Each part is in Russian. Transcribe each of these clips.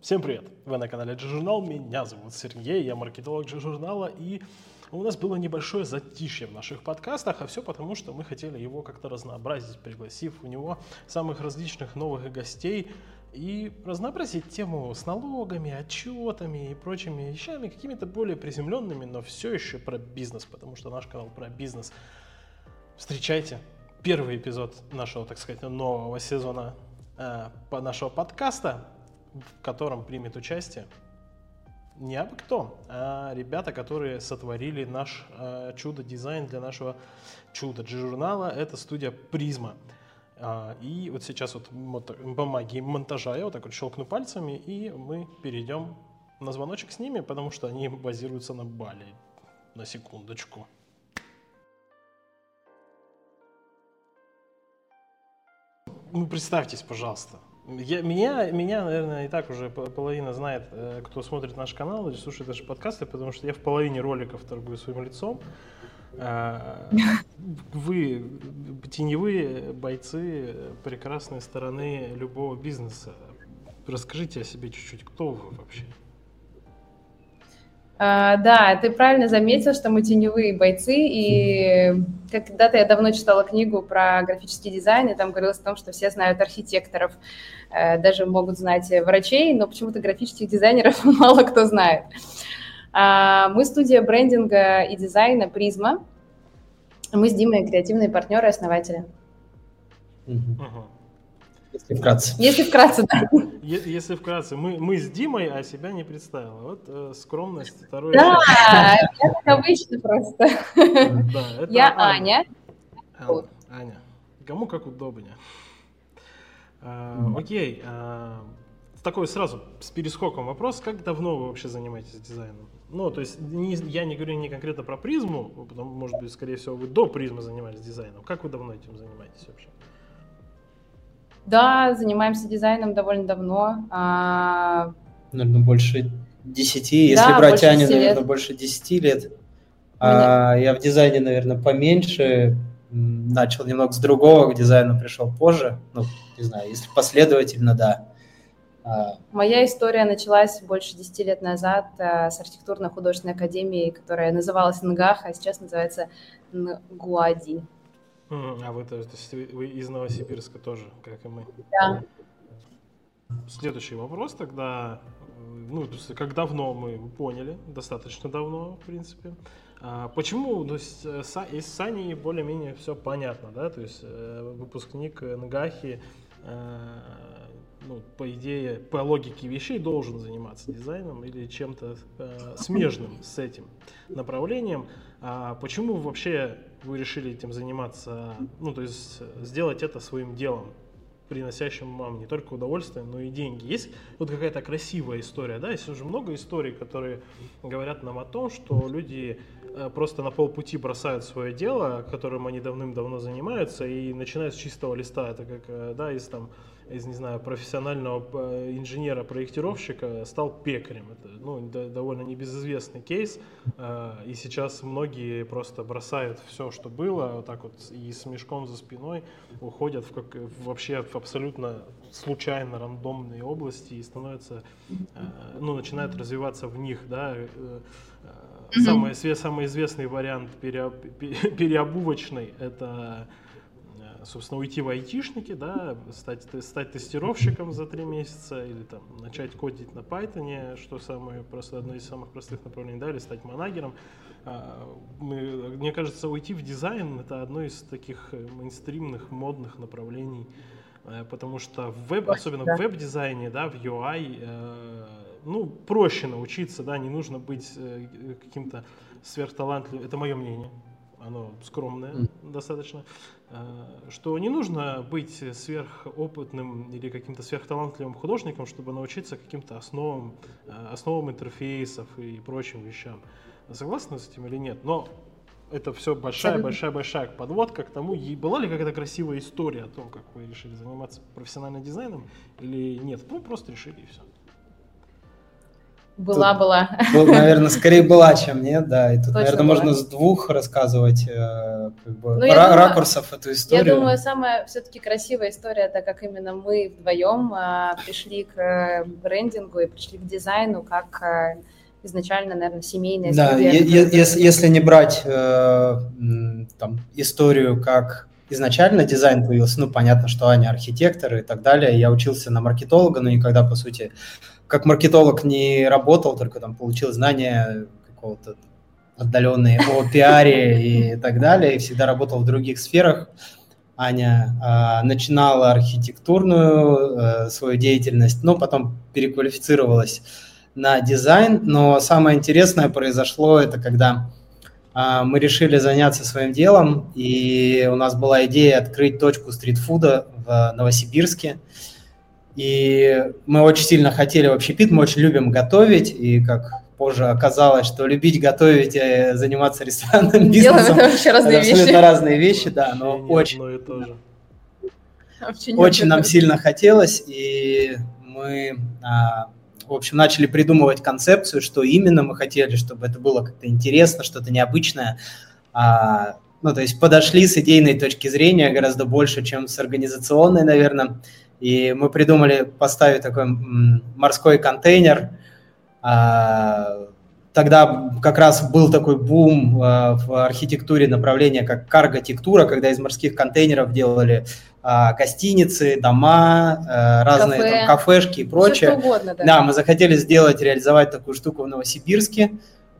Всем привет! Вы на канале G-журнал, меня зовут Сергей, я маркетолог G-журнала, и у нас было небольшое затишье в наших подкастах, а все потому, что мы хотели его как-то разнообразить, пригласив у него самых различных новых гостей и разнообразить тему с налогами, отчетами и прочими вещами, какими-то более приземленными, но все еще про бизнес, потому что наш канал про бизнес. Встречайте первый эпизод нашего, так сказать, нового сезона э, нашего подкаста в котором примет участие не абы кто, а ребята, которые сотворили наш э, чудо-дизайн для нашего чудо-журнала. Это студия Призма. А, и вот сейчас вот по магии монтажа я вот так вот щелкну пальцами, и мы перейдем на звоночек с ними, потому что они базируются на Бали. На секундочку. Ну, представьтесь, пожалуйста. Я, меня, меня, наверное, и так уже половина знает, э, кто смотрит наш канал или слушает наши подкасты, потому что я в половине роликов торгую своим лицом. А, вы теневые бойцы прекрасной стороны любого бизнеса. Расскажите о себе чуть-чуть, кто вы вообще? А, да, ты правильно заметил, что мы теневые бойцы, и когда-то я давно читала книгу про графический дизайн, и там говорилось о том, что все знают архитекторов, э, даже могут знать врачей, но почему-то графических дизайнеров мало кто знает. А, мы студия брендинга и дизайна «Призма». Мы с Димой креативные партнеры и основатели. Uh-huh. Если вкратце. Если вкратце, да. Если вкратце, мы, мы с Димой, а себя не представила. Вот э, скромность, второе. Да, это обычно просто. Да, Я Аня. Аня. Аня. Кому как удобнее. А, окей. А, такой сразу с перескоком вопрос. Как давно вы вообще занимаетесь дизайном? Ну, то есть не, я не говорю не конкретно про призму, потому, может быть, скорее всего, вы до призмы занимались дизайном. Как вы давно этим занимаетесь вообще? Да, занимаемся дизайном довольно давно. А... Наверное, больше 10, если да, брать Аню, наверное, лет. больше 10 лет. А, я в дизайне, наверное, поменьше. Начал немного с другого, к дизайну пришел позже. Ну, не знаю, если последовательно, да. А... Моя история началась больше 10 лет назад а, с архитектурно-художественной академии, которая называлась НГАХ, а сейчас называется НГУАДИ. А вы, то есть, вы из Новосибирска тоже, как и мы? Да. Следующий вопрос тогда. Ну, то есть, как давно мы поняли, достаточно давно, в принципе. А почему, то есть, э, из Сани более-менее все понятно, да, то есть, э, выпускник НГАХи, э, ну, по идее, по логике вещей должен заниматься дизайном или чем-то смежным с этим направлением. А почему вообще вы решили этим заниматься, ну, то есть сделать это своим делом, приносящим вам не только удовольствие, но и деньги. Есть вот какая-то красивая история, да, есть уже много историй, которые говорят нам о том, что люди э, просто на полпути бросают свое дело, которым они давным-давно занимаются, и начинают с чистого листа. Это как, э, да, из там из, не знаю, профессионального э, инженера-проектировщика стал пекарем. Это ну, довольно небезызвестный кейс. Э, и сейчас многие просто бросают все, что было, вот так вот и с мешком за спиной уходят в как, вообще в абсолютно случайно рандомные области и становятся, э, ну, начинают развиваться в них, да, Самый, самый известный вариант пере, переобувочный – это собственно, уйти в айтишники, да, стать, стать тестировщиком за три месяца или там начать кодить на Python, что самое простое, одно из самых простых направлений, да, или стать манагером. А, мы, мне кажется, уйти в дизайн это одно из таких э, мейнстримных, модных направлений, э, потому что в веб, особенно в веб-дизайне, да, в UI, э, ну, проще научиться, да, не нужно быть каким-то сверхталантливым, это мое мнение, оно скромное mm. достаточно, э, что не нужно быть сверхопытным или каким-то сверхталантливым художником, чтобы научиться каким-то основам, э, основам интерфейсов и прочим вещам. Согласны с этим или нет? Но это все большая-большая-большая подводка к тому, была ли какая-то красивая история о том, как вы решили заниматься профессиональным дизайном или нет. Ну, просто решили и все. Была, тут, была. Был, наверное, скорее была, чем нет, да. И тут, Точно наверное, была. можно с двух рассказывать э, как бы, ну, ра- думаю, ракурсов эту историю. Я думаю, самая все-таки красивая история, это как именно мы вдвоем э, пришли к э, брендингу и пришли к дизайну, как э, изначально, наверное, семейная да, студия. Да, если, если не брать э, там, историю, как изначально дизайн появился, ну, понятно, что они архитекторы и так далее. Я учился на маркетолога, но никогда, по сути, как маркетолог не работал, только там получил знания какого-то отдаленные о пиаре и так далее, и всегда работал в других сферах. Аня э, начинала архитектурную э, свою деятельность, но потом переквалифицировалась на дизайн. Но самое интересное произошло это когда э, мы решили заняться своим делом, и у нас была идея открыть точку стритфуда в Новосибирске. И мы очень сильно хотели вообще пит, мы очень любим готовить, и как позже оказалось, что любить готовить и заниматься ресторанным бизнесом это вообще разные это абсолютно вещи. разные вещи, да, но не очень, очень нам сильно хотелось, и мы, а, в общем, начали придумывать концепцию, что именно мы хотели, чтобы это было как-то интересно, что-то необычное. А, ну, то есть подошли с идейной точки зрения гораздо больше, чем с организационной, наверное. И мы придумали поставить такой морской контейнер. А, тогда как раз был такой бум а, в архитектуре направления как карготектура, когда из морских контейнеров делали а, гостиницы, дома, разные Кафе. там, кафешки и прочее. Все угодно, да. да, мы захотели сделать, реализовать такую штуку в Новосибирске.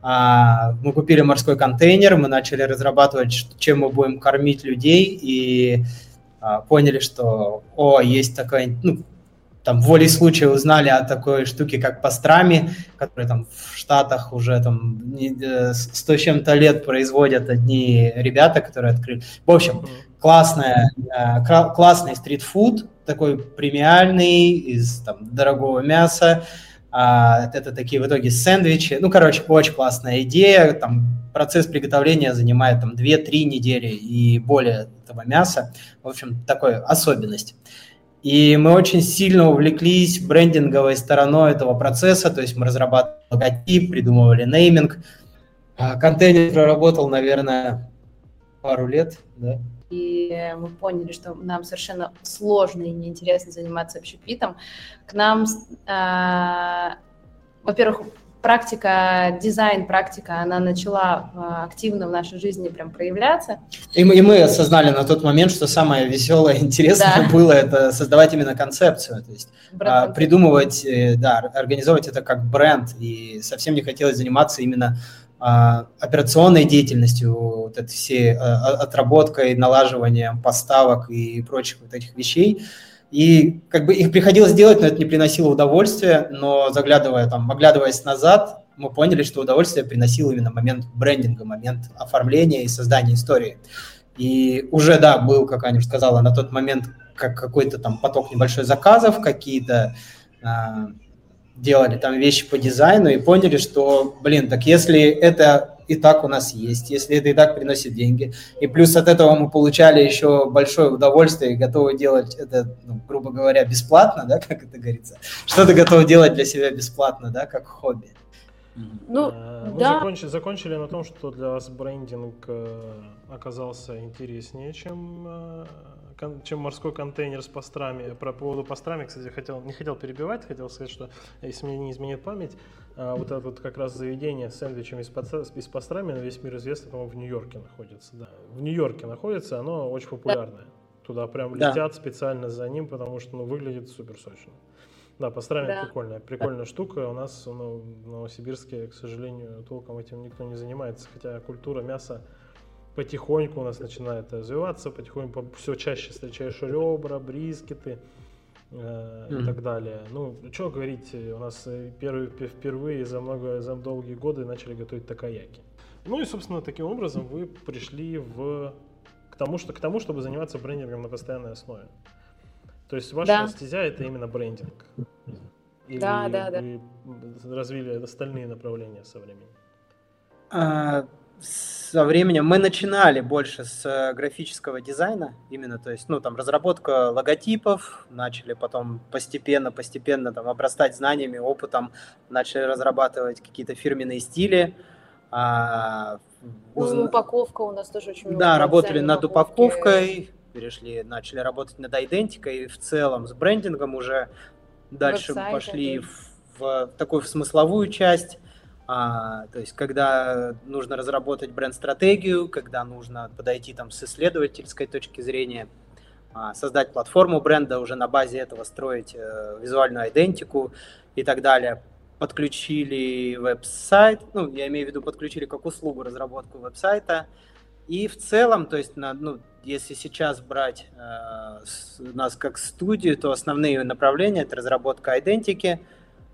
Мы купили морской контейнер, мы начали разрабатывать, чем мы будем кормить людей, и поняли, что, о, есть такая, ну, там волей случая узнали о такой штуке, как пастрами, которые там в Штатах уже там э, сто с чем-то лет производят одни ребята, которые открыли. В общем, классная, э, классный стритфуд, такой премиальный, из там, дорогого мяса, а, это такие в итоге сэндвичи. Ну, короче, очень классная идея. Там процесс приготовления занимает там 2-3 недели и более этого мяса. В общем, такой особенность. И мы очень сильно увлеклись брендинговой стороной этого процесса, то есть мы разрабатывали логотип, придумывали нейминг. А, контейнер проработал, наверное, пару лет, да, и мы поняли, что нам совершенно сложно и неинтересно заниматься общепитом. К нам, э, во-первых, практика, дизайн, практика, она начала э, активно в нашей жизни прям проявляться. И мы, и мы осознали на тот момент, что самое веселое и интересное да. было это создавать именно концепцию, то есть а, придумывать, э, да, организовывать это как бренд, и совсем не хотелось заниматься именно а, операционной деятельностью, вот этой всей а, отработкой, налаживанием поставок и прочих вот этих вещей. И как бы их приходилось делать, но это не приносило удовольствия, но заглядывая там, оглядываясь назад, мы поняли, что удовольствие приносил именно момент брендинга, момент оформления и создания истории. И уже, да, был, как Аня сказала, на тот момент как какой-то там поток небольшой заказов, какие-то а, делали там вещи по дизайну и поняли, что, блин, так если это и так у нас есть, если это и так приносит деньги, и плюс от этого мы получали еще большое удовольствие и готовы делать это, ну, грубо говоря, бесплатно, да, как это говорится, что-то готовы делать для себя бесплатно, да, как хобби. Ну, а, мы да. закончили, закончили на том, что для вас брендинг э, оказался интереснее, чем э, чем морской контейнер с пастрами. Про поводу пастрами, кстати, хотел, не хотел перебивать, хотел сказать, что если мне не изменит память, а, вот это вот как раз заведение с сэндвичами с пастрами на весь мир известно, по-моему, в Нью-Йорке находится. Да. В Нью-Йорке находится, оно очень популярное. Туда прям летят да. специально за ним, потому что ну, выглядит супер сочно. Да, пастрами да. прикольная, прикольная штука. У нас ну, в Новосибирске, к сожалению, толком этим никто не занимается, хотя культура мяса потихоньку у нас начинает развиваться, потихоньку все чаще встречаешь ребра, брискеты э, mm-hmm. и так далее. Ну, что говорить, у нас первые, впервые за много, за долгие годы начали готовить такаяки. Ну и, собственно, таким образом вы пришли в, к, тому, что, к тому, чтобы заниматься брендингом на постоянной основе. То есть ваша да. стезя это именно брендинг. Или да, да, вы да. развили остальные направления со временем? А, со временем мы начинали больше с э, графического дизайна, именно, то есть, ну, там, разработка логотипов, начали потом постепенно, постепенно там обрастать знаниями, опытом, начали разрабатывать какие-то фирменные стили. А, уз... Ну, упаковка у нас тоже очень много. Да, работали над упаковкой, перешли, начали работать над айдентикой, в целом с брендингом уже дальше Веб-сайт, пошли в, в такую в смысловую часть а, то есть, когда нужно разработать бренд-стратегию, когда нужно подойти там с исследовательской точки зрения, а, создать платформу бренда, уже на базе этого строить а, визуальную идентику и так далее. Подключили веб-сайт, ну, я имею в виду, подключили как услугу разработку веб-сайта. И в целом, то есть, на, ну, если сейчас брать э, с, нас как студию, то основные направления это разработка идентики,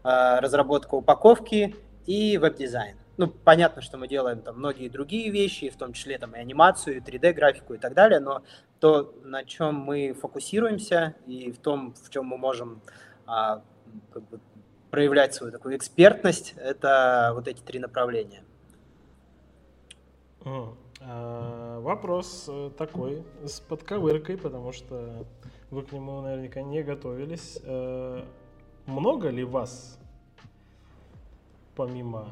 э, разработка упаковки и веб-дизайн. Ну, понятно, что мы делаем там многие другие вещи, в том числе там и анимацию, и 3D-графику и так далее, но то, на чем мы фокусируемся и в том, в чем мы можем а, как бы проявлять свою такую экспертность, это вот эти три направления. А, вопрос э, такой, с подковыркой, потому что вы к нему наверняка не готовились. Э, много ли вас помимо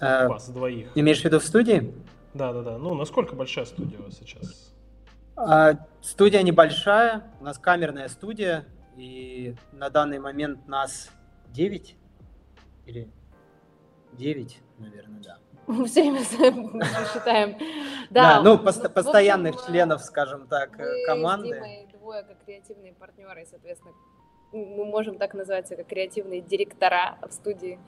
а, вас двоих. Имеешь в виду в студии? Да, да, да. Ну, насколько большая студия у вас сейчас? А, студия небольшая, у нас камерная студия, и на данный момент нас 9 или 9, наверное, да. Все время считаем. Да, ну, постоянных членов, скажем так, команды. Мы двое как креативные партнеры, соответственно, мы можем так называть как креативные директора в студии.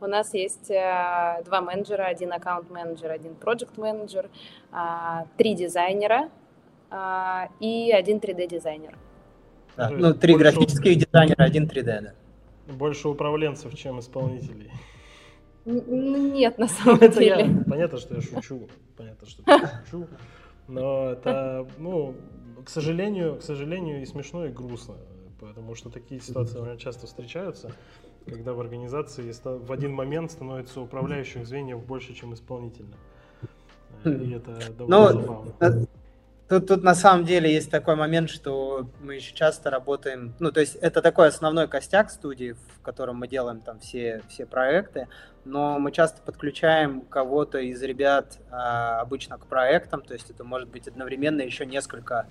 У нас есть э, два менеджера, один аккаунт-менеджер, один проект-менеджер, а, три дизайнера а, и один 3D-дизайнер. Да, ну, три больше... графических дизайнера, один 3D, да. Больше управленцев, чем исполнителей. Нет, на самом это деле. Я, понятно, что я шучу. Понятно, что я шучу. Но это, ну, к сожалению, к сожалению, и смешно, и грустно потому что такие ситуации очень часто встречаются, когда в организации в один момент становится управляющих звеньев больше, чем исполнительных. И это довольно ну, забавно. Э, тут, тут на самом деле есть такой момент, что мы еще часто работаем, ну, то есть это такой основной костяк студии, в котором мы делаем там все, все проекты, но мы часто подключаем кого-то из ребят а, обычно к проектам, то есть это может быть одновременно еще несколько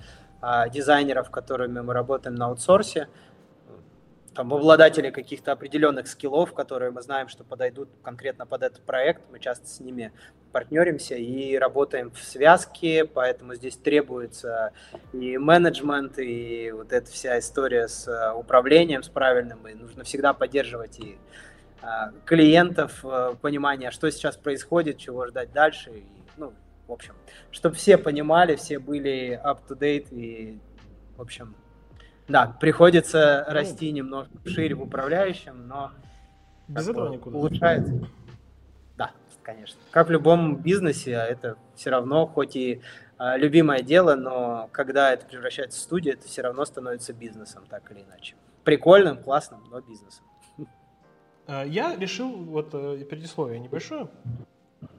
дизайнеров, которыми мы работаем на аутсорсе, там, обладатели каких-то определенных скиллов, которые мы знаем, что подойдут конкретно под этот проект. Мы часто с ними партнеримся и работаем в связке, поэтому здесь требуется и менеджмент, и вот эта вся история с а, управлением, с правильным, и нужно всегда поддерживать и а, клиентов, понимание, что сейчас происходит, чего ждать дальше, и, в общем, чтобы все понимали, все были up-to-date и, в общем, да, приходится ну, расти немножко шире в управляющем, но без этого никуда. Улучшается. Да, конечно. Как в любом бизнесе, а это все равно, хоть и а, любимое дело, но когда это превращается в студию, это все равно становится бизнесом, так или иначе. Прикольным, классным, но бизнесом. А, я решил, вот э, предисловие небольшое,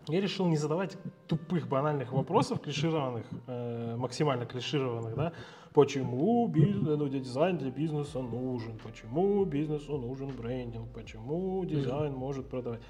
я решил не задавать тупых банальных вопросов, клишированных, э, максимально клишированных, да, почему бизнес, ну, дизайн для бизнеса нужен, почему бизнесу нужен брендинг, почему дизайн может продавать.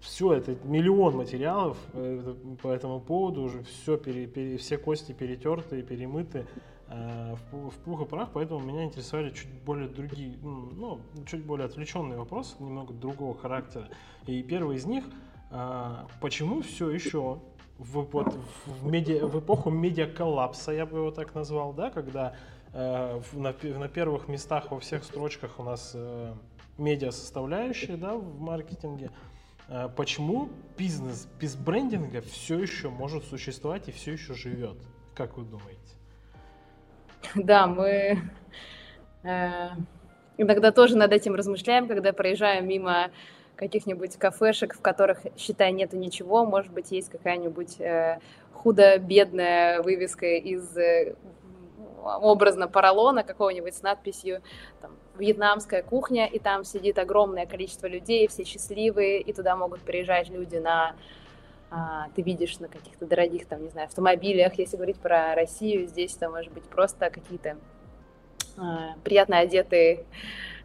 Все, это миллион материалов э, по этому поводу, уже все, пере, пере, все кости перетерты, перемыты э, в, в пух и прах, поэтому меня интересовали чуть более другие, ну, чуть более отвлеченные вопросы, немного другого характера. И первый из них – а, почему все еще в, вот, в, медиа, в эпоху медиаколлапса, я бы его так назвал, да, когда э, на, на первых местах во всех строчках у нас э, медиа составляющая, да, в маркетинге, э, почему бизнес без брендинга все еще может существовать и все еще живет? Как вы думаете? Да, мы э, иногда тоже над этим размышляем, когда проезжаем мимо каких-нибудь кафешек, в которых, считай, нету ничего, может быть, есть какая-нибудь э, худо-бедная вывеска из э, образно поролона какого-нибудь с надписью там, «Вьетнамская кухня», и там сидит огромное количество людей, все счастливые, и туда могут приезжать люди на а, ты видишь на каких-то дорогих, там, не знаю, автомобилях. Если говорить про Россию, здесь это может быть просто какие-то а, приятно одетые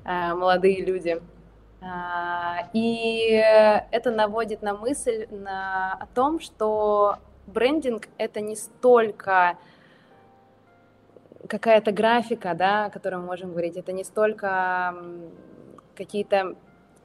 а, молодые люди. А, и это наводит на мысль на, о том, что брендинг это не столько какая-то графика, да, о которой мы можем говорить, это не столько какие-то,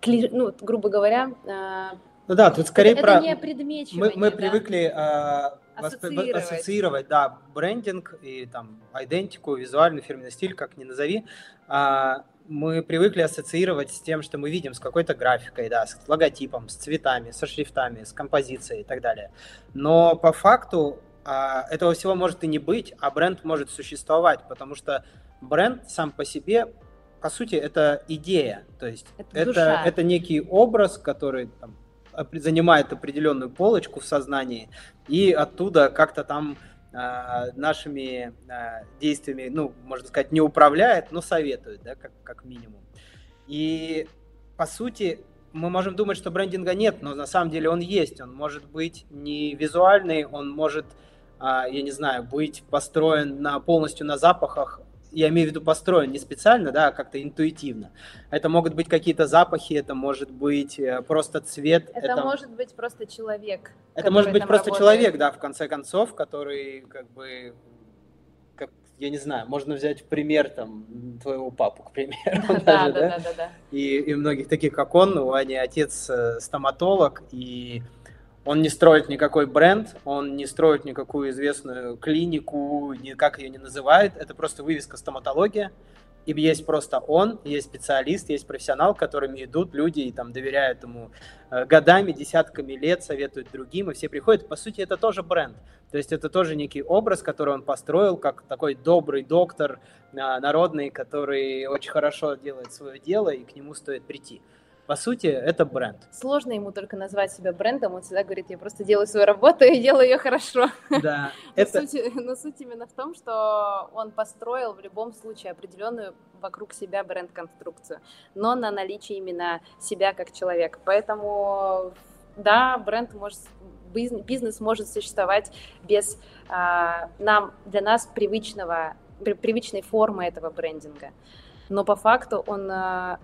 ну, грубо говоря, а, ну да, тут скорее это, про... Это не мы, мы да? привыкли э, ассоциировать. ассоциировать, да, брендинг и там идентику, визуальный фирменный стиль, как ни назови. Э, мы привыкли ассоциировать с тем, что мы видим с какой-то графикой, да, с логотипом, с цветами, со шрифтами, с композицией и так далее. Но по факту а, этого всего может и не быть, а бренд может существовать, потому что бренд сам по себе, по сути, это идея, то есть это, это, это некий образ, который там, занимает определенную полочку в сознании, и оттуда как-то там нашими э, действиями, ну, можно сказать, не управляет, но советует, да, как, как минимум. И, по сути, мы можем думать, что брендинга нет, но на самом деле он есть. Он может быть не визуальный, он может а, я не знаю, быть построен на, полностью на запахах, я имею в виду построен не специально, да, а как-то интуитивно. Это могут быть какие-то запахи, это может быть э, просто цвет. Это, это... может быть просто человек. Это может быть просто работает. человек, да, в конце концов, который как бы как, я не знаю, можно взять в пример там твоего папу, к примеру. Да, да, да, да, И, и многих таких, как он, у Ани отец э, стоматолог, и он не строит никакой бренд, он не строит никакую известную клинику, никак ее не называет. Это просто вывеска стоматология. И есть просто он, есть специалист, есть профессионал, которыми идут люди и там доверяют ему э, годами, десятками лет, советуют другим, и все приходят. По сути, это тоже бренд. То есть это тоже некий образ, который он построил, как такой добрый доктор э, народный, который очень хорошо делает свое дело, и к нему стоит прийти. По сути, это бренд. Сложно ему только назвать себя брендом. Он всегда говорит, я просто делаю свою работу и делаю ее хорошо. Да. но, это... суть, но суть именно в том, что он построил в любом случае определенную вокруг себя бренд-конструкцию, но на наличие именно себя как человека. Поэтому да, бренд может, бизнес может существовать без а, нам, для нас привычного, привычной формы этого брендинга. Но по факту он а,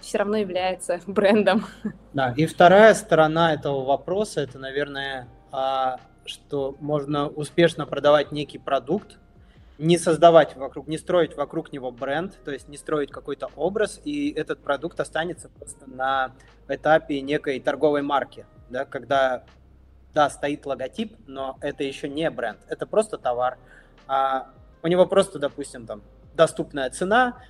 все равно является брендом. Да, и вторая сторона этого вопроса, это, наверное, а, что можно успешно продавать некий продукт, не создавать вокруг, не строить вокруг него бренд, то есть не строить какой-то образ, и этот продукт останется просто на этапе некой торговой марки, да, когда, да, стоит логотип, но это еще не бренд, это просто товар, а у него просто, допустим, там доступная цена,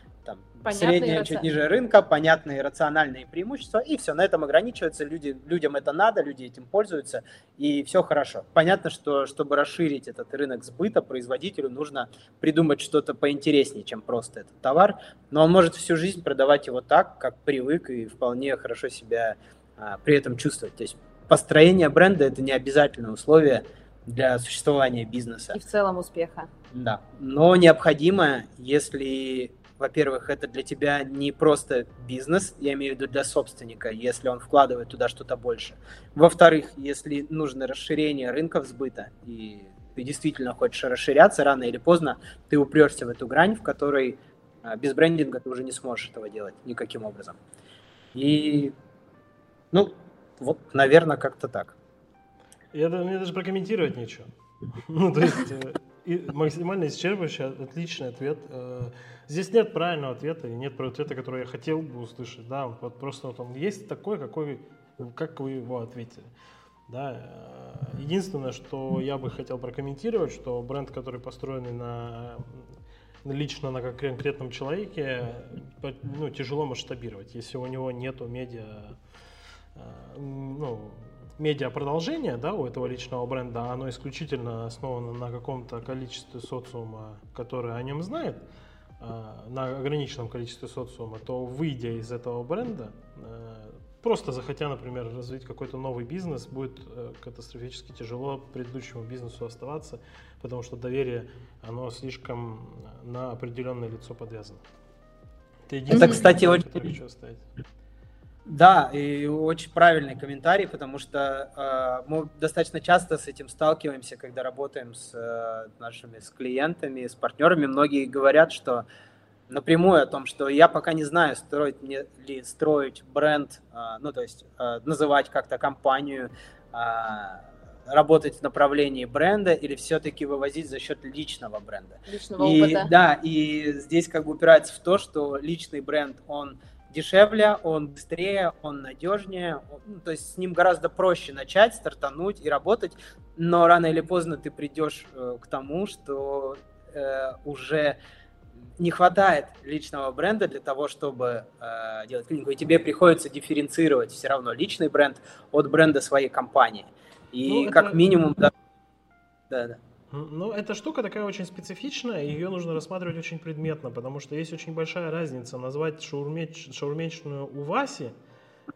Понятные средняя чуть ниже рынка, понятные рациональные преимущества, и все, на этом ограничивается, люди, людям это надо, люди этим пользуются, и все хорошо. Понятно, что чтобы расширить этот рынок сбыта, производителю нужно придумать что-то поинтереснее, чем просто этот товар, но он может всю жизнь продавать его так, как привык, и вполне хорошо себя а, при этом чувствовать. То есть построение бренда – это не обязательное условие для существования бизнеса. И в целом успеха. Да, но необходимо, если во-первых, это для тебя не просто бизнес, я имею в виду для собственника, если он вкладывает туда что-то больше. Во-вторых, если нужно расширение рынков сбыта, и ты действительно хочешь расширяться, рано или поздно ты упрешься в эту грань, в которой а, без брендинга ты уже не сможешь этого делать никаким образом. И, ну, вот, наверное, как-то так. Я, мне даже прокомментировать нечего. Ну, то есть, э, максимально исчерпывающий, отличный ответ. Э, Здесь нет правильного ответа и нет ответа, который я хотел бы услышать. Да, вот просто вот он есть такой, какой, как вы его ответили. Да, э, единственное, что я бы хотел прокомментировать, что бренд, который построен на лично на конкретном человеке, ну, тяжело масштабировать, если у него нету медиа, э, ну, медиа продолжения, да, у этого личного бренда, оно исключительно основано на каком-то количестве социума, который о нем знает, Э, на ограниченном количестве социума, то выйдя из этого бренда, э, просто захотя, например, развить какой-то новый бизнес, будет э, катастрофически тяжело предыдущему бизнесу оставаться, потому что доверие, оно слишком на определенное лицо подвязано. Это, Это кстати, очень... Да, и очень правильный комментарий, потому что э, мы достаточно часто с этим сталкиваемся, когда работаем с э, нашими с клиентами, с партнерами. Многие говорят, что напрямую о том, что я пока не знаю, строить мне ли строить бренд, э, ну то есть э, называть как-то компанию, э, работать в направлении бренда или все-таки вывозить за счет личного бренда. Личного и, опыта. Да, и здесь как бы упирается в то, что личный бренд, он дешевле, он быстрее, он надежнее, ну, то есть с ним гораздо проще начать, стартануть и работать, но рано или поздно ты придешь э, к тому, что э, уже не хватает личного бренда для того, чтобы э, делать клинику, и тебе приходится дифференцировать все равно личный бренд от бренда своей компании. И ну, как это... минимум, да. Да, да. Ну, эта штука такая очень специфичная, ее нужно рассматривать очень предметно, потому что есть очень большая разница назвать шаурмеч, шаурмечную Уваси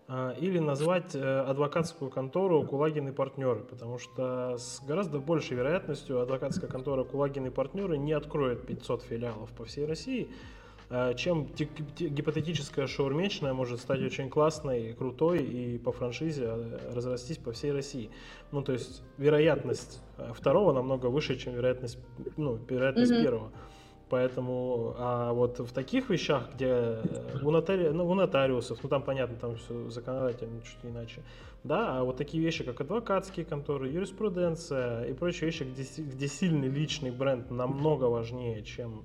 а, или назвать э, адвокатскую контору Кулагин и партнеры, потому что с гораздо большей вероятностью адвокатская контора Кулагин и партнеры не откроет 500 филиалов по всей России, чем гипотетическая шаурмечная может стать очень классной, крутой и по франшизе а, разрастись по всей России. Ну, то есть вероятность а, второго намного выше, чем вероятность, ну, вероятность mm-hmm. первого. Поэтому, а вот в таких вещах, где э, у, нотари... ну, у нотариусов, ну там понятно, там все законодательно чуть иначе, да, а вот такие вещи, как адвокатские конторы, юриспруденция и прочие вещи, где, где сильный личный бренд намного важнее, чем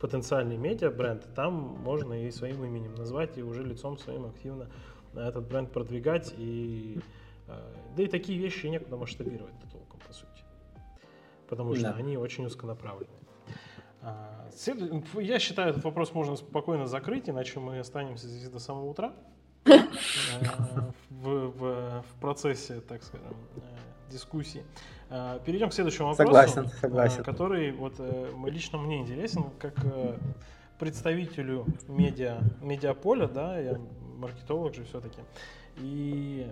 потенциальный медиа-бренд, там можно и своим именем назвать, и уже лицом своим активно этот бренд продвигать. И, э, да и такие вещи некуда масштабировать толком, по сути. Потому что да. они очень узконаправленные. А, я считаю, этот вопрос можно спокойно закрыть, иначе мы останемся здесь до самого утра э, в, в, в процессе, так скажем, э, дискуссии. Э, перейдем к следующему вопросу. Согласен, э, согласен. Который вот лично мне интересен, как представителю медиа, медиаполя, да, я маркетолог же все-таки. И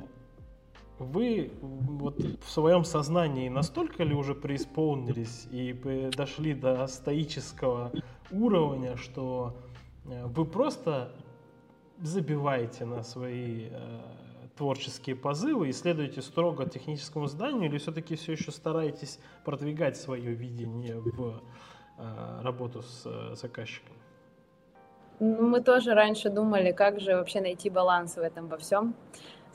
вы вот в своем сознании настолько ли уже преисполнились и дошли до стоического уровня, что вы просто забиваете на свои творческие позывы и следуете строго техническому заданию, или все-таки все еще стараетесь продвигать свое видение в э, работу с э, заказчиком? Ну, мы тоже раньше думали, как же вообще найти баланс в этом во всем.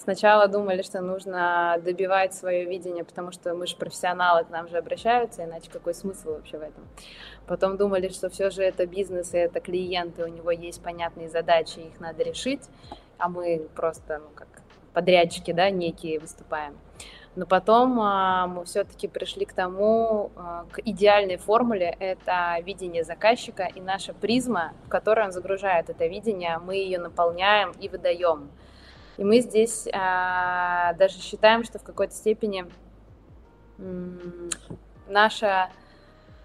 Сначала думали, что нужно добивать свое видение, потому что мы же профессионалы, к нам же обращаются, иначе какой смысл вообще в этом? Потом думали, что все же это бизнес, и это клиенты, у него есть понятные задачи, их надо решить, а мы просто, ну как, подрядчики, да, некие выступаем. Но потом а, мы все-таки пришли к тому, а, к идеальной формуле, это видение заказчика и наша призма, в которой он загружает это видение, мы ее наполняем и выдаем. И мы здесь а, даже считаем, что в какой-то степени наша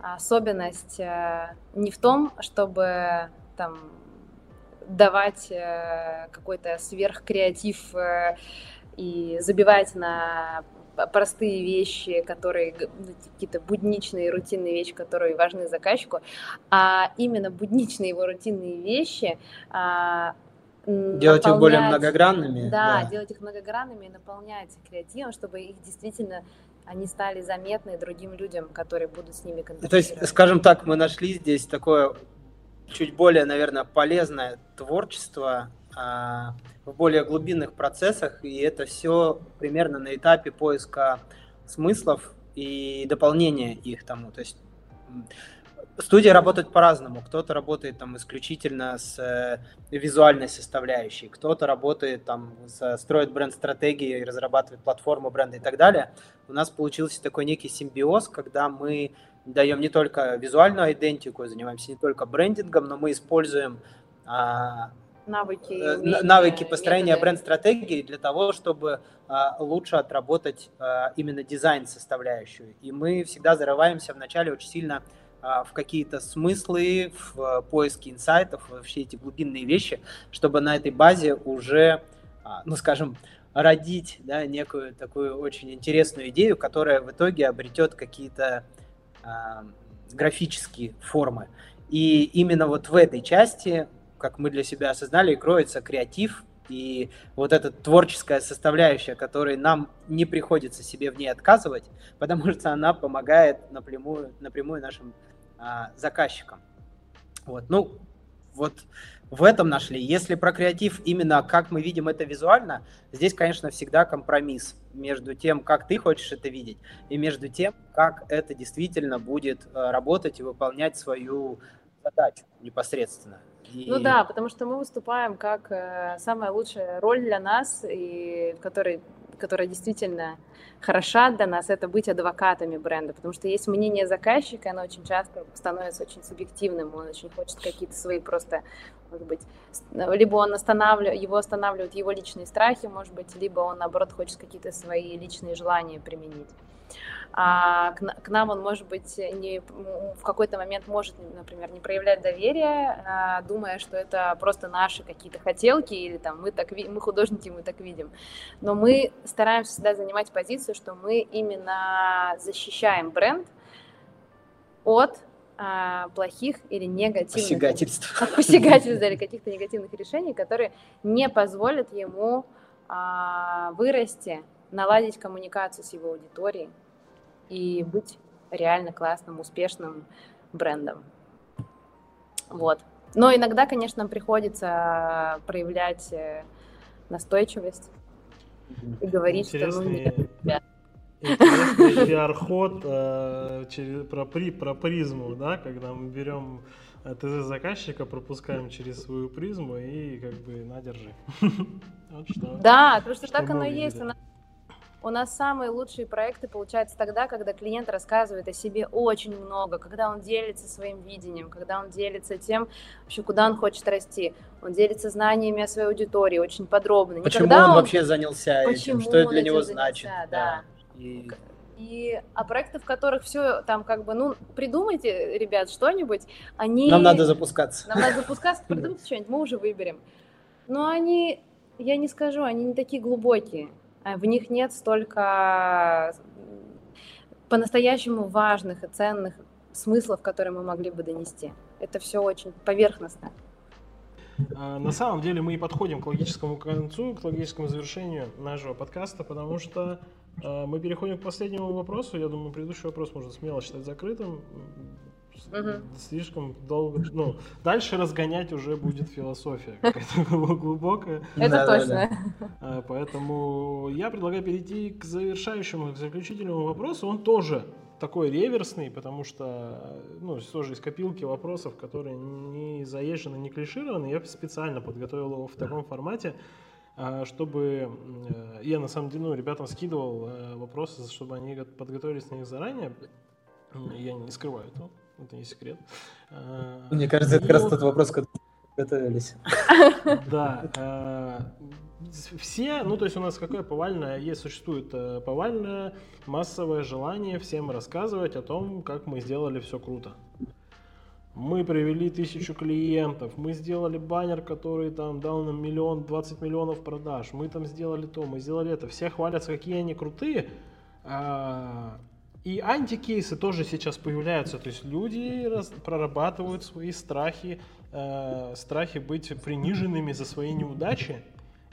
особенность а, не в том, чтобы там давать э, какой-то сверхкреатив э, и забивать на простые вещи, которые ну, какие-то будничные, рутинные вещи, которые важны заказчику, а именно будничные его рутинные вещи а, Делать их более многогранными. Да, да, делать их многогранными и наполнять креативом, чтобы их действительно они стали заметны другим людям, которые будут с ними контактировать. То есть, скажем так, мы нашли здесь такое чуть более, наверное, полезное творчество а, в более глубинных процессах, и это все примерно на этапе поиска смыслов и дополнения их тому. То есть студия работает по-разному. Кто-то работает там исключительно с э, визуальной составляющей, кто-то работает там, строит бренд-стратегии, разрабатывает платформу бренда и так далее. У нас получился такой некий симбиоз, когда мы даем не только визуальную идентику, занимаемся не только брендингом, но мы используем а, навыки, э, умения, навыки построения бренд-стратегии для того, чтобы а, лучше отработать а, именно дизайн-составляющую. И мы всегда зарываемся вначале очень сильно в какие-то смыслы, в а, поиски инсайтов, во все эти глубинные вещи, чтобы на этой базе уже, а, ну скажем, родить да, некую такую очень интересную идею, которая в итоге обретет какие-то графические формы. И именно вот в этой части, как мы для себя осознали, кроется креатив И вот эта творческая составляющая, которой нам не приходится себе в ней отказывать, потому что она помогает напрямую, напрямую нашим а, заказчикам. Вот, ну, вот в этом нашли. Если про креатив именно как мы видим это визуально, здесь, конечно, всегда компромисс между тем, как ты хочешь это видеть, и между тем, как это действительно будет э, работать и выполнять свою задачу непосредственно. И... Ну да, потому что мы выступаем как э, самая лучшая роль для нас, и в которой которая действительно хороша для нас, это быть адвокатами бренда, потому что есть мнение заказчика, оно очень часто становится очень субъективным, он очень хочет какие-то свои просто, может быть, либо он останавливает, его останавливают его личные страхи, может быть, либо он, наоборот, хочет какие-то свои личные желания применить а к, к нам он, может быть, не, в какой-то момент может, например, не проявлять доверие, а, думая, что это просто наши какие-то хотелки, или там мы, так, мы художники, мы так видим. Но мы стараемся всегда занимать позицию, что мы именно защищаем бренд от а, плохих или негативных посягательств, посягательств или каких-то негативных решений, которые не позволят ему а, вырасти, наладить коммуникацию с его аудиторией, и быть реально классным, успешным брендом. Вот. Но иногда, конечно, приходится проявлять э, настойчивость и говорить, Интересный... что ну нет, ребят. Интересный пиар-ход э, через, про, при, про призму, да, когда мы берем ТЗ заказчика, пропускаем через свою призму и как бы надержи. вот что, да, потому что так оно и есть. У нас у нас самые лучшие проекты получаются тогда, когда клиент рассказывает о себе очень много, когда он делится своим видением, когда он делится тем, вообще, куда он хочет расти. Он делится знаниями о своей аудитории очень подробно. Почему он, он вообще занялся этим, что это для него занялся, значит. Да. да. И... И, а проекты, в которых все там как бы, ну, придумайте, ребят, что-нибудь, они... Нам надо запускаться. Нам надо запускаться, придумайте что-нибудь, мы уже выберем. Но они, я не скажу, они не такие глубокие. Э, в них нет столько по-настоящему важных и ценных смыслов, которые мы могли бы донести. Это все очень поверхностно. А, на самом деле мы и подходим к логическому концу, к логическому завершению нашего подкаста, потому что а, мы переходим к последнему вопросу. Я думаю, предыдущий вопрос можно смело считать закрытым угу. слишком долго. Ну, дальше разгонять уже будет философия какая-то глубокая. Это точно. А, поэтому я предлагаю перейти к завершающему, к заключительному вопросу. Он тоже такой реверсный, потому что, ну, тоже из копилки вопросов, которые не заезжены, не клишированы. Я специально подготовил его в таком формате, а, чтобы э, я на самом деле, ну, ребятам скидывал э, вопросы, чтобы они подготовились на них заранее. Я не скрываю этого это не секрет. А, Мне кажется, это как раз тот вопрос, который готовились. Да. А, все, ну то есть у нас какое повальное есть, существует э, повальное массовое желание всем рассказывать о том, как мы сделали все круто. Мы привели тысячу клиентов, мы сделали баннер, который там дал нам миллион, 20 миллионов продаж, мы там сделали то, мы сделали это. Все хвалятся, какие они крутые, а, и антикейсы тоже сейчас появляются, то есть люди раз, прорабатывают свои страхи, э, страхи быть приниженными за свои неудачи,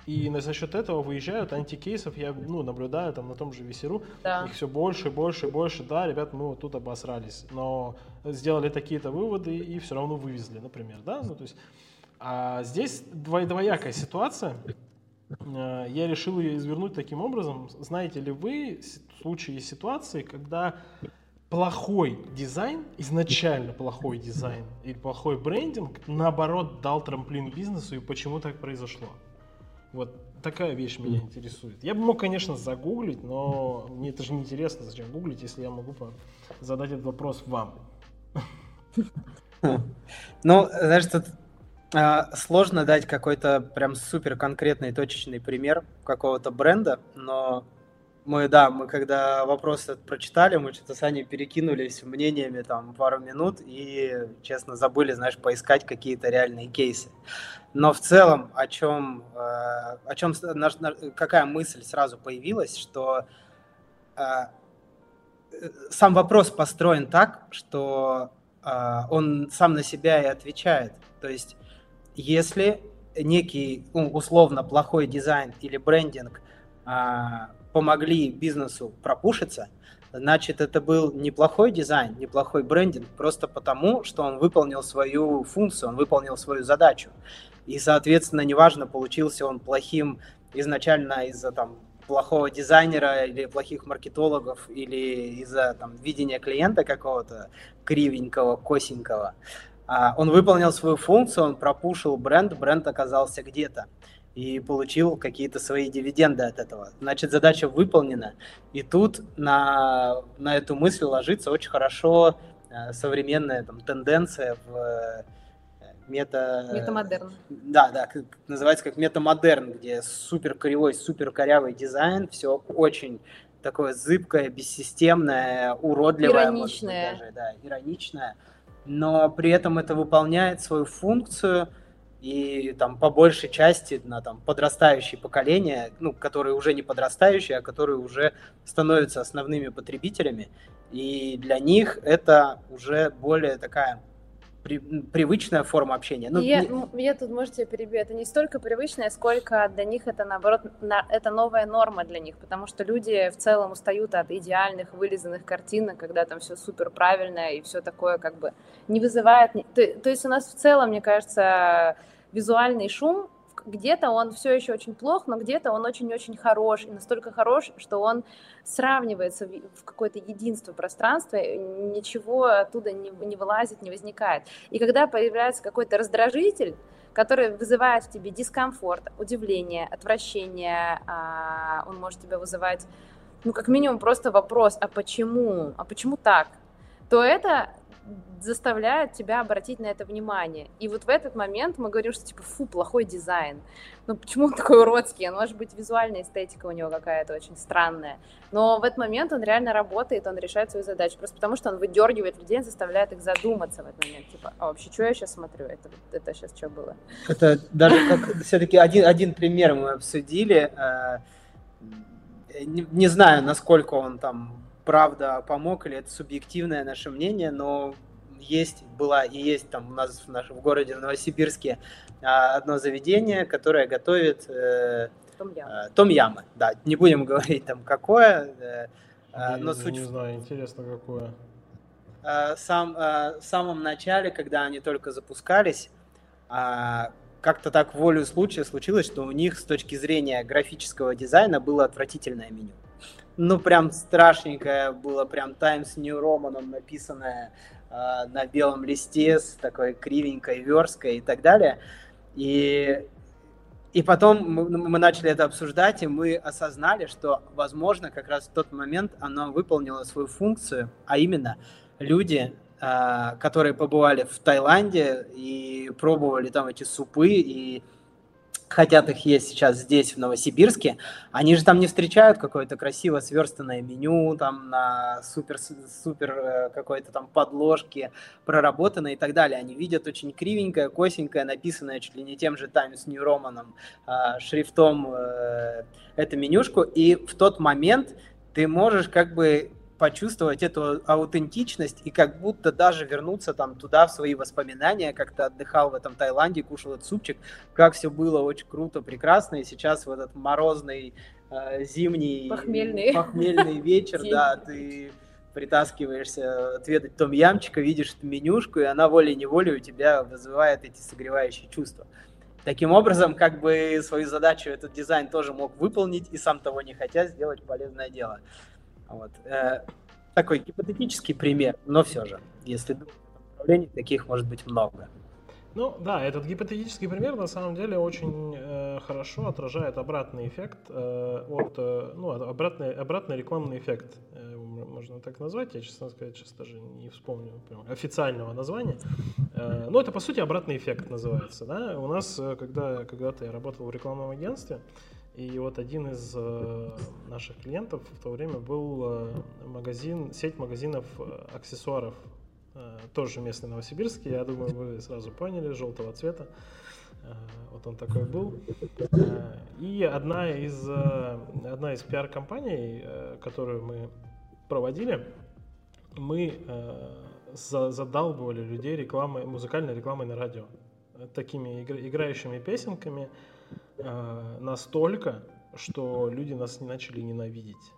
и за счет этого выезжают антикейсов, я ну, наблюдаю там на том же Весеру, да. их все больше, больше, больше, да, ребят, мы вот тут обосрались, но сделали такие-то выводы и все равно вывезли, например, да, ну то есть, а здесь двоякая ситуация, э, я решил ее извернуть таким образом, знаете ли вы случае и ситуации, когда плохой дизайн, изначально плохой дизайн или плохой брендинг, наоборот, дал трамплин бизнесу, и почему так произошло. Вот такая вещь меня интересует. Я бы мог, конечно, загуглить, но мне это же не интересно, зачем гуглить, если я могу задать этот вопрос вам. Ну, знаешь, тут а, сложно дать какой-то прям супер конкретный точечный пример какого-то бренда, но мы, да, мы когда вопрос этот прочитали, мы что-то с Аней перекинулись мнениями там пару минут и, честно, забыли, знаешь, поискать какие-то реальные кейсы. Но в целом, о чем, э, о чем наш, какая мысль сразу появилась, что э, сам вопрос построен так, что э, он сам на себя и отвечает. То есть, если некий ну, условно плохой дизайн или брендинг а, помогли бизнесу пропушиться, значит, это был неплохой дизайн, неплохой брендинг, просто потому, что он выполнил свою функцию, он выполнил свою задачу. И, соответственно, неважно, получился он плохим изначально из-за там плохого дизайнера или плохих маркетологов или из-за там видения клиента какого-то кривенького, косенького. А, он выполнил свою функцию, он пропушил бренд, бренд оказался где-то и получил какие-то свои дивиденды от этого. Значит, задача выполнена. И тут на, на эту мысль ложится очень хорошо э, современная там, тенденция в э, мета... Метамодерн. Да, да, как, называется как метамодерн, где супер кривой, супер корявый дизайн, все очень такое зыбкое, бессистемное, уродливое. Ироничное. Даже, да, ироничное. Но при этом это выполняет свою функцию – и там по большей части на там подрастающее поколение, ну, которые уже не подрастающие, а которые уже становятся основными потребителями, и для них это уже более такая при, привычная форма общения. Ну, я, не... я тут, можете перебью, это не столько привычная, сколько для них это, наоборот, на, это новая норма для них, потому что люди в целом устают от идеальных, вылизанных картинок, когда там все супер правильно и все такое как бы не вызывает... То, то есть у нас в целом, мне кажется, визуальный шум, где-то он все еще очень плох, но где-то он очень-очень хорош, и настолько хорош, что он сравнивается в какое-то единство пространства, ничего оттуда не, не вылазит, не возникает. И когда появляется какой-то раздражитель, который вызывает в тебе дискомфорт, удивление, отвращение, а, он может тебя вызывать, ну, как минимум, просто вопрос, а почему, а почему так? то это заставляет тебя обратить на это внимание. И вот в этот момент мы говорим, что типа, фу, плохой дизайн. Ну, почему он такой уродский? Он может быть визуальная эстетика у него какая-то очень странная. Но в этот момент он реально работает, он решает свою задачу. Просто потому, что он выдергивает людей, заставляет их задуматься в этот момент. Типа, а вообще, что я сейчас смотрю? Это, это сейчас что было? Это даже как все-таки один, один пример мы обсудили. Э, не, не знаю, насколько он там правда помог или это субъективное наше мнение, но есть, была и есть там у нас в, нашем, в городе в Новосибирске а, одно заведение, которое готовит э, том-ямы. Да, не будем говорить там какое, э, Я но суть... Не знаю, интересно какое. Э, сам, э, в самом начале, когда они только запускались, э, как-то так волю случая случилось, что у них с точки зрения графического дизайна было отвратительное меню ну, прям страшненькое было, прям Times New Roman написанное э, на белом листе с такой кривенькой версткой и так далее. И, и потом мы, ну, мы начали это обсуждать, и мы осознали, что, возможно, как раз в тот момент оно выполнило свою функцию, а именно люди, э, которые побывали в Таиланде и пробовали там эти супы и хотят их есть сейчас здесь, в Новосибирске, они же там не встречают какое-то красиво сверстанное меню, там на супер, супер э, какой-то там подложке проработанное и так далее. Они видят очень кривенькое, косенькое, написанное чуть ли не тем же Times New Roman а, шрифтом э, эту менюшку, и в тот момент ты можешь как бы почувствовать эту аутентичность и как будто даже вернуться там туда, в свои воспоминания, как ты отдыхал в этом Таиланде, кушал этот супчик, как все было очень круто, прекрасно, и сейчас в этот морозный э, зимний похмельный, похмельный вечер, да, ты притаскиваешься отведать том ямчика, видишь эту менюшку, и она волей-неволей у тебя вызывает эти согревающие чувства. Таким образом, как бы свою задачу этот дизайн тоже мог выполнить и сам того не хотя сделать полезное дело. Вот. Э, такой гипотетический пример, но все же, если направлений таких может быть много. Ну да, этот гипотетический пример на самом деле очень э, хорошо отражает обратный эффект э, от, э, ну, обратный, обратный рекламный эффект, э, можно так назвать, я, честно сказать, сейчас даже не вспомню прям, официального названия. Э, но это, по сути, обратный эффект называется. Да? У нас, э, когда, когда-то я работал в рекламном агентстве, и вот один из э, наших клиентов в то время был э, магазин, сеть магазинов э, аксессуаров, тоже местный новосибирский, я думаю, вы сразу поняли, желтого цвета. Вот он такой был. И одна из, одна из пиар-компаний, которую мы проводили, мы задалбывали людей рекламой, музыкальной рекламой на радио. такими играющими песенками э, настолько, что люди нас не начали ненавидеть.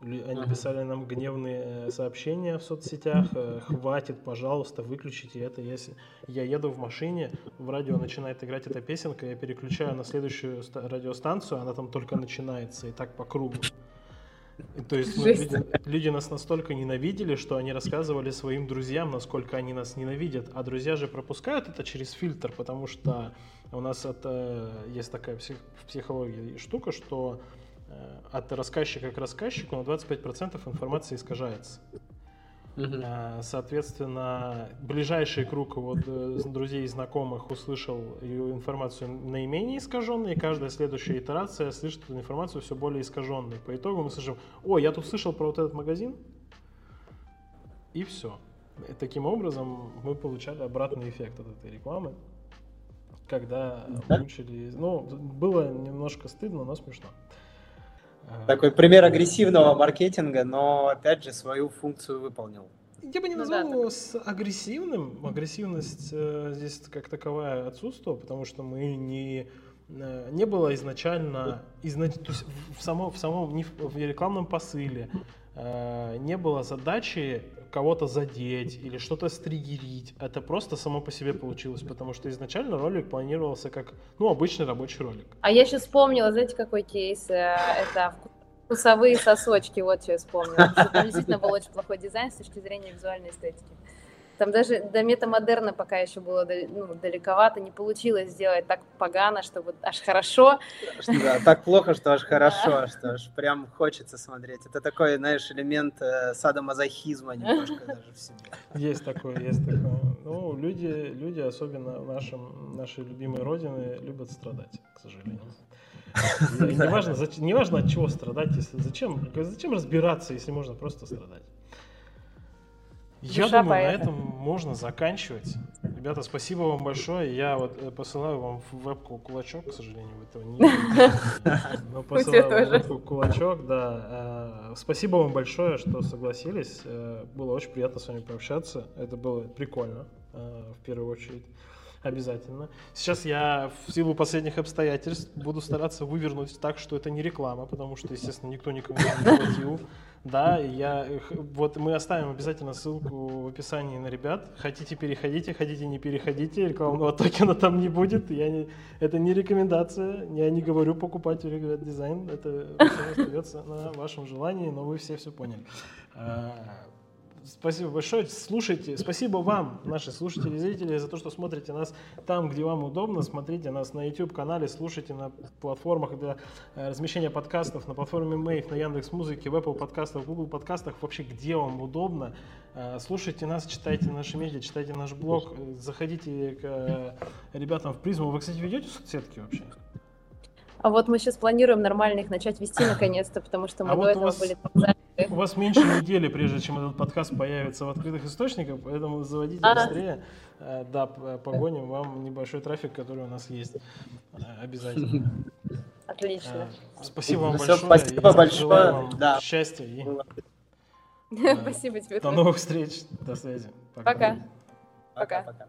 Они писали нам гневные сообщения в соцсетях. Э, Хватит, пожалуйста, выключите это. Если я еду в машине, в радио начинает играть эта песенка, я переключаю на следующую радиостанцию, она там только начинается, и так по кругу. То есть ну, люди, люди нас настолько ненавидели, что они рассказывали своим друзьям, насколько они нас ненавидят. А друзья же пропускают это через фильтр, потому что у нас это есть такая псих, в психологии штука, что э, от рассказчика к рассказчику на 25% информации искажается. Угу. Соответственно, ближайший круг вот, э, друзей и знакомых услышал ее информацию наименее искаженной, и каждая следующая итерация слышит эту информацию все более искаженной. По итогу мы слышим, о, я тут слышал про вот этот магазин, и все. И таким образом мы получали обратный эффект от этой рекламы, когда да? мучили... Ну, было немножко стыдно, но смешно. Такой пример агрессивного маркетинга, но опять же свою функцию выполнил. Я бы не ну назвал ну, его с агрессивным. Агрессивность э, здесь как таковая отсутствовала, потому что мы не э, не было изначально, изнач... то есть в самом, в самом не в, в рекламном посыле э, не было задачи кого-то задеть или что-то стригерить. Это просто само по себе получилось, потому что изначально ролик планировался как, ну, обычный рабочий ролик. А я сейчас вспомнила, знаете, какой кейс? Э, это вкусовые сосочки, вот что я вспомнила. Там действительно был очень плохой дизайн с точки зрения визуальной эстетики. Там даже до метамодерна пока еще было ну, далековато, не получилось сделать так погано, чтобы аж хорошо. Да, так плохо, что аж хорошо, что аж прям хочется смотреть. Это такой, знаешь, элемент э, садомазохизма немножко даже в себе. Есть такое, есть такое. Ну, люди, люди особенно в нашем, нашей любимой родины, любят страдать, к сожалению. Неважно, неважно от чего страдать, если зачем, зачем разбираться, если можно просто страдать. Я думаю, поэта. на этом можно заканчивать. Ребята, спасибо вам большое. Я вот э, посылаю вам в вебку кулачок, к сожалению, вы этого не видите. Но посылаю вам вебку кулачок, да. Э, спасибо вам большое, что согласились. Э, было очень приятно с вами пообщаться. Это было прикольно, в первую очередь. Обязательно. Сейчас я в силу последних обстоятельств буду стараться вывернуть так, что это не реклама, потому что, естественно, никто никому не платил. Да, я, вот мы оставим обязательно ссылку в описании на ребят. Хотите, переходите, хотите, не переходите. Рекламного токена там не будет. Я не, это не рекомендация. Я не говорю покупать ребят дизайн. Это остается на вашем желании, но вы все все поняли. Спасибо большое. Слушайте, спасибо вам, наши слушатели и зрители, за то, что смотрите нас там, где вам удобно. Смотрите нас на YouTube-канале, слушайте на платформах для э, размещения подкастов, на платформе Mave, на Яндекс Музыке, в Apple подкастах, в Google подкастах, вообще где вам удобно. Э, слушайте нас, читайте наши медиа, читайте наш блог, э, заходите к ребятам в призму. Вы, кстати, ведете соцсетки вообще? А вот мы сейчас планируем нормально их начать вести наконец-то, потому что мы а до вот этого вас... были у вас меньше недели, прежде чем этот подкаст появится в открытых источниках, поэтому заводите а. быстрее. Э, да, погоним вам небольшой трафик, который у нас есть. Э, обязательно. Отлично. Э, спасибо вам большое. Спасибо большое. Вам да. Счастья и Спасибо тебе. До новых встреч. До связи. Пока. Пока. Пока.